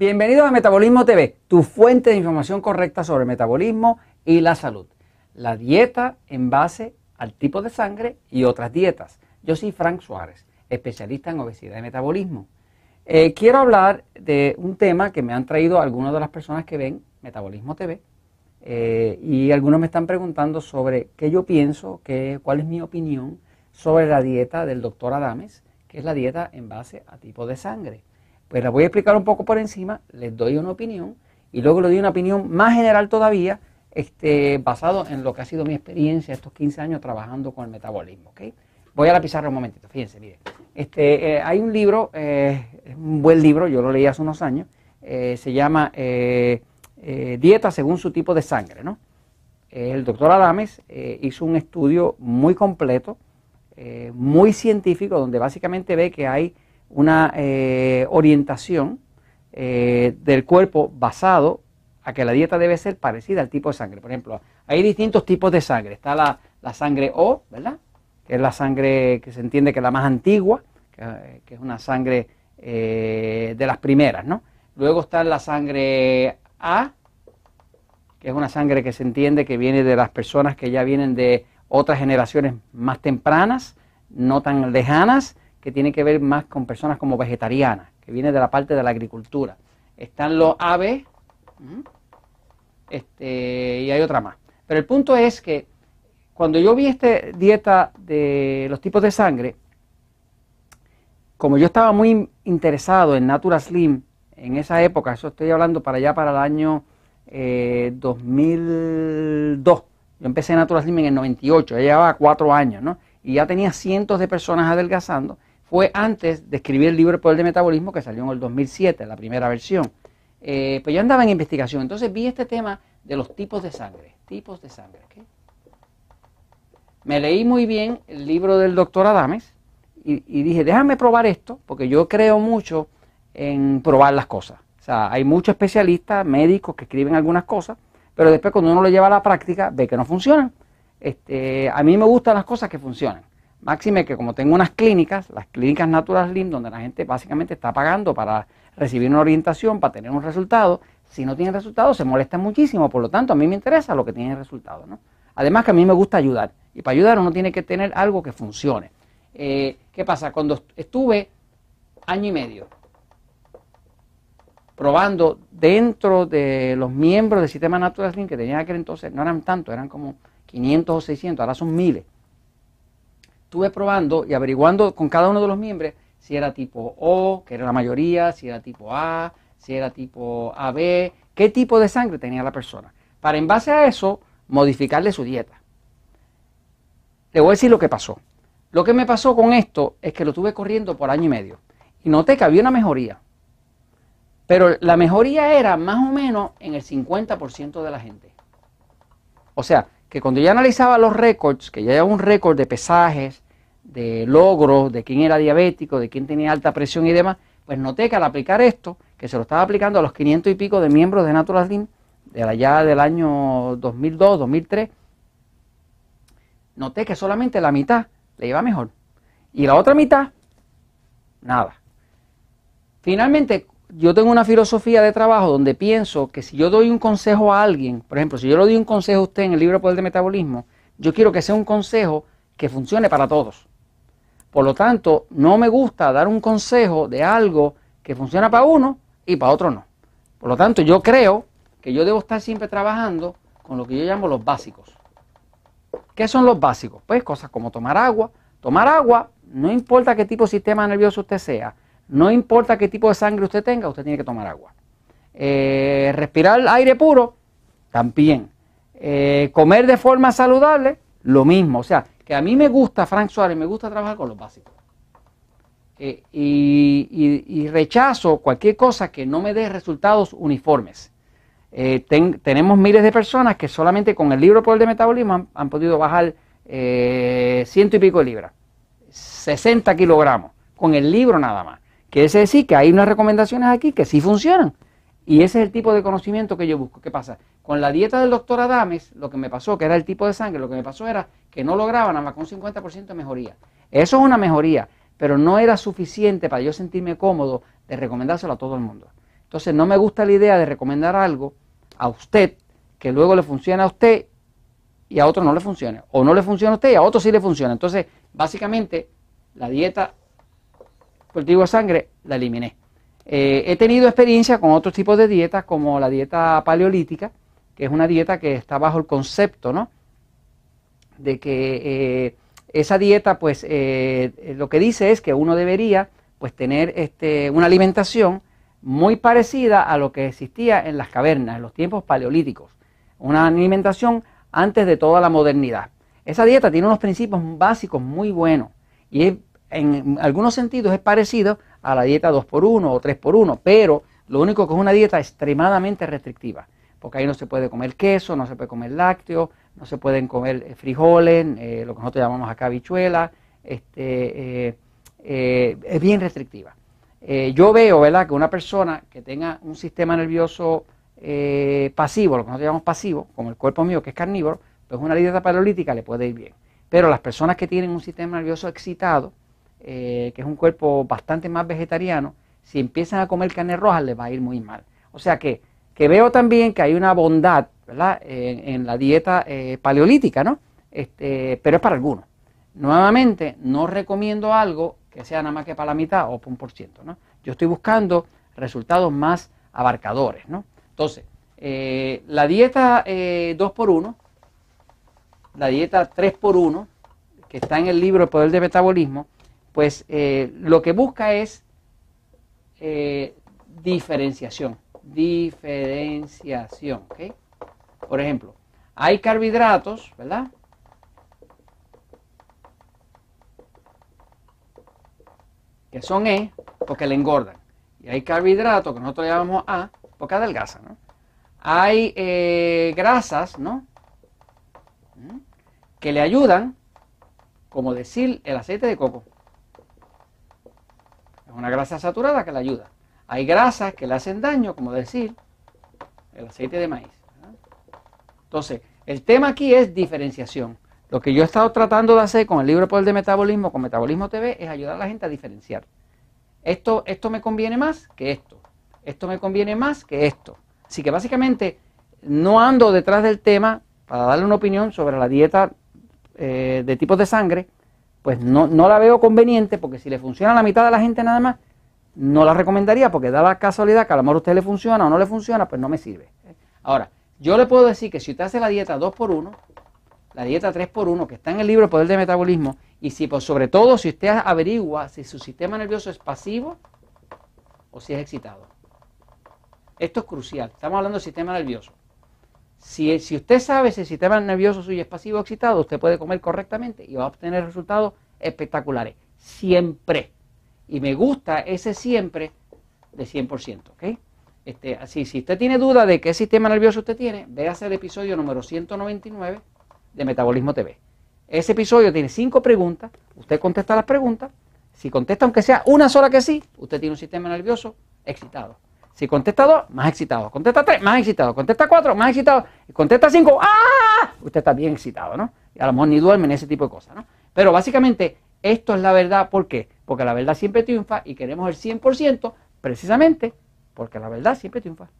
Bienvenidos a Metabolismo TV, tu fuente de información correcta sobre metabolismo y la salud. La dieta en base al tipo de sangre y otras dietas. Yo soy Frank Suárez, especialista en obesidad y metabolismo. Eh, quiero hablar de un tema que me han traído algunas de las personas que ven Metabolismo TV. Eh, y algunos me están preguntando sobre qué yo pienso, qué, cuál es mi opinión sobre la dieta del doctor Adames, que es la dieta en base a tipo de sangre. Pues la voy a explicar un poco por encima, les doy una opinión y luego le doy una opinión más general todavía, este, basado en lo que ha sido mi experiencia estos 15 años trabajando con el metabolismo. ¿okay? Voy a la pizarra un momentito, fíjense, miren. Este, eh, hay un libro, eh, es un buen libro, yo lo leí hace unos años, eh, se llama Dieta según su tipo de sangre. ¿no? el doctor Adames hizo un estudio muy completo, muy científico, donde básicamente ve que hay una eh, orientación eh, del cuerpo basado a que la dieta debe ser parecida al tipo de sangre. Por ejemplo, hay distintos tipos de sangre. Está la, sangre O, ¿verdad? Que es la sangre que se entiende que es la más antigua, que, es una sangre eh, de las primeras, ¿no? Luego está la sangre A, que es una sangre que se entiende que viene de las personas que ya vienen de otras generaciones más tempranas, no tan lejanas, que tiene que ver más con personas como vegetarianas, que viene de la parte de la agricultura. Están los aves este, y hay otra más. Pero el punto es que cuando yo vi esta dieta de los tipos de sangre, como yo estaba muy interesado en Natura Slim en esa época, eso estoy hablando para allá para el año 2002. Eh, yo empecé Natura Slim en el 98, ya llevaba cuatro años, ¿no? Y ya tenía cientos de personas adelgazando fue antes de escribir el libro El Poder del Metabolismo que salió en el 2007, la primera versión. Eh, pues yo andaba en investigación, entonces vi este tema de los tipos de sangre, tipos de sangre. Me leí muy bien el libro del doctor Adames y, dije, déjame probar esto, porque yo creo mucho en probar las cosas. O sea, hay muchos especialistas, médicos que escriben algunas cosas, pero después cuando uno lo lleva a la práctica ve que no funcionan. Este, a mí me gustan las cosas que funcionan. Máxime que como tengo unas clínicas, las clínicas Natural Slim, donde la gente básicamente está pagando para recibir una orientación, para tener un resultado, si no tiene resultado se molesta muchísimo, por lo tanto a mí me interesa lo que tiene resultado. ¿no? Además que a mí me gusta ayudar, y para ayudar uno tiene que tener algo que funcione. Eh, ¿Qué pasa? Cuando estuve año y medio probando dentro de los miembros del sistema Natural Slim, que tenía aquel entonces, no eran tantos, eran como 500 o 600, ahora son miles estuve probando y averiguando con cada uno de los miembros si era tipo O, que era la mayoría, si era tipo A, si era tipo AB, qué tipo de sangre tenía la persona. Para en base a eso modificarle su dieta. Le voy a decir lo que pasó. Lo que me pasó con esto es que lo tuve corriendo por año y medio y noté que había una mejoría. Pero la mejoría era más o menos en el 50% de la gente. O sea, que cuando yo analizaba los récords, que ya había un récord de pesajes, de logros, de quién era diabético, de quién tenía alta presión y demás, pues noté que al aplicar esto, que se lo estaba aplicando a los 500 y pico de miembros de Natural Slim, de allá del año 2002, 2003, noté que solamente la mitad le iba mejor. Y la otra mitad, nada. Finalmente, yo tengo una filosofía de trabajo donde pienso que si yo doy un consejo a alguien, por ejemplo, si yo le doy un consejo a usted en el libro Poder de Metabolismo, yo quiero que sea un consejo que funcione para todos. Por lo tanto, no me gusta dar un consejo de algo que funciona para uno y para otro no. Por lo tanto, yo creo que yo debo estar siempre trabajando con lo que yo llamo los básicos. ¿Qué son los básicos? Pues cosas como tomar agua. Tomar agua, no importa qué tipo de sistema nervioso usted sea, no importa qué tipo de sangre usted tenga, usted tiene que tomar agua. Eh, respirar aire puro, también. Eh, comer de forma saludable, lo mismo. O sea, que a mí me gusta, Frank Suárez, me gusta trabajar con los básicos. Eh, y, rechazo cualquier cosa que no me dé resultados uniformes. tenemos miles de personas que solamente con el libro por el de metabolismo han, podido bajar ciento y pico de libras, 60 kilogramos, con el libro nada más. Quiere decir que hay unas recomendaciones aquí que sí funcionan. Y ese es el tipo de conocimiento que yo busco. ¿Qué pasa? Con la dieta del doctor Adames, lo que me pasó, que era el tipo de sangre, lo que me pasó era que no lograba nada más con un 50% de mejoría. Eso es una mejoría, pero no era suficiente para yo sentirme cómodo de recomendárselo a todo el mundo. Entonces no me gusta la idea de recomendar algo a usted que luego le funcione a usted y a otro no le funcione. O no le funciona a usted y a otro sí le funciona. Entonces, básicamente, la dieta cultivo de sangre la eliminé. Eh, he tenido experiencia con otros tipos de dietas, como la dieta paleolítica, que es una dieta que está bajo el concepto, ¿no? De que eh, esa dieta, pues, eh, lo que dice es que uno debería, pues, tener este, una alimentación muy parecida a lo que existía en las cavernas, en los tiempos paleolíticos. Una alimentación antes de toda la modernidad. Esa dieta tiene unos principios básicos muy buenos y en algunos sentidos es parecido a la dieta 2x1 o 3x1, pero lo único que es una dieta extremadamente restrictiva, porque ahí no se puede comer queso, no se puede comer lácteo, no se pueden comer eh, frijoles, eh, lo que nosotros llamamos acá habichuela, este, eh, es bien restrictiva. yo veo, ¿verdad?, que una persona que tenga un sistema nervioso pasivo, lo que nosotros llamamos pasivo, como el cuerpo mío que es carnívoro, pues una dieta paleolítica le puede ir bien. Pero las personas que tienen un sistema nervioso excitado, que es un cuerpo bastante más vegetariano, si empiezan a comer carne roja les va a ir muy mal. O sea que, que veo también que hay una bondad en, la dieta eh, paleolítica, ¿no? Este, pero es para algunos. Nuevamente, no recomiendo algo que sea nada más que para la mitad o por un por ciento, ¿no? Yo estoy buscando resultados más abarcadores, ¿no? Entonces, eh, la dieta 2x1, eh, la dieta 3x1, que está en el libro El Poder de Metabolismo, pues lo que busca es diferenciación, diferenciación, ¿ok? Por ejemplo, hay carbohidratos, ¿verdad? Que son E porque le engordan. Y hay carbohidratos que nosotros llamamos A porque adelgazan. Hay eh, grasas, ¿no? ¿Mm? Que le ayudan, como decir el aceite de coco. Es una grasa saturada que le ayuda. Hay grasas que le hacen daño, como decir el aceite de maíz. Entonces, el tema aquí es diferenciación. Lo que yo he estado tratando de hacer con el libro Poder de Metabolismo, con Metabolismo TV, es ayudar a la gente a diferenciar. Esto, esto me conviene más que esto. Esto me conviene más que esto. Así que básicamente no ando detrás del tema para darle una opinión sobre la dieta eh, de tipos de sangre, pues no, no la veo conveniente porque si le funciona a la mitad de la gente nada más, no la recomendaría porque da la casualidad que a lo mejor a usted le funciona o no le funciona, pues no me sirve. Ahora, yo le puedo decir que si usted hace la dieta 2x1, la dieta 3x1, que está en el libro Poder de Metabolismo, y si pues, sobre todo si usted averigua si su sistema nervioso es pasivo o si es excitado. Esto es crucial. Estamos hablando del sistema nervioso. Si, usted sabe si el sistema nervioso suyo es pasivo o excitado, usted puede comer correctamente y va a obtener resultados espectaculares. Siempre. Y me gusta ese siempre de 100%. ¿ok? Este, así, si usted tiene duda de qué sistema nervioso usted tiene, véase el episodio número 199 de Metabolismo TV. Ese episodio tiene cinco preguntas, usted contesta las preguntas, si contesta aunque sea una sola que sí, usted tiene un sistema nervioso excitado. Si contesta dos, más excitado. Contesta tres, más excitado. Contesta cuatro, más excitado. Contesta cinco, ¡ah! Usted está bien excitado, ¿no? Y a lo mejor ni duerme en ese tipo de cosas, ¿no? Pero básicamente esto es la verdad. ¿Por qué? Porque la verdad siempre triunfa y queremos el 100% precisamente porque la verdad siempre triunfa.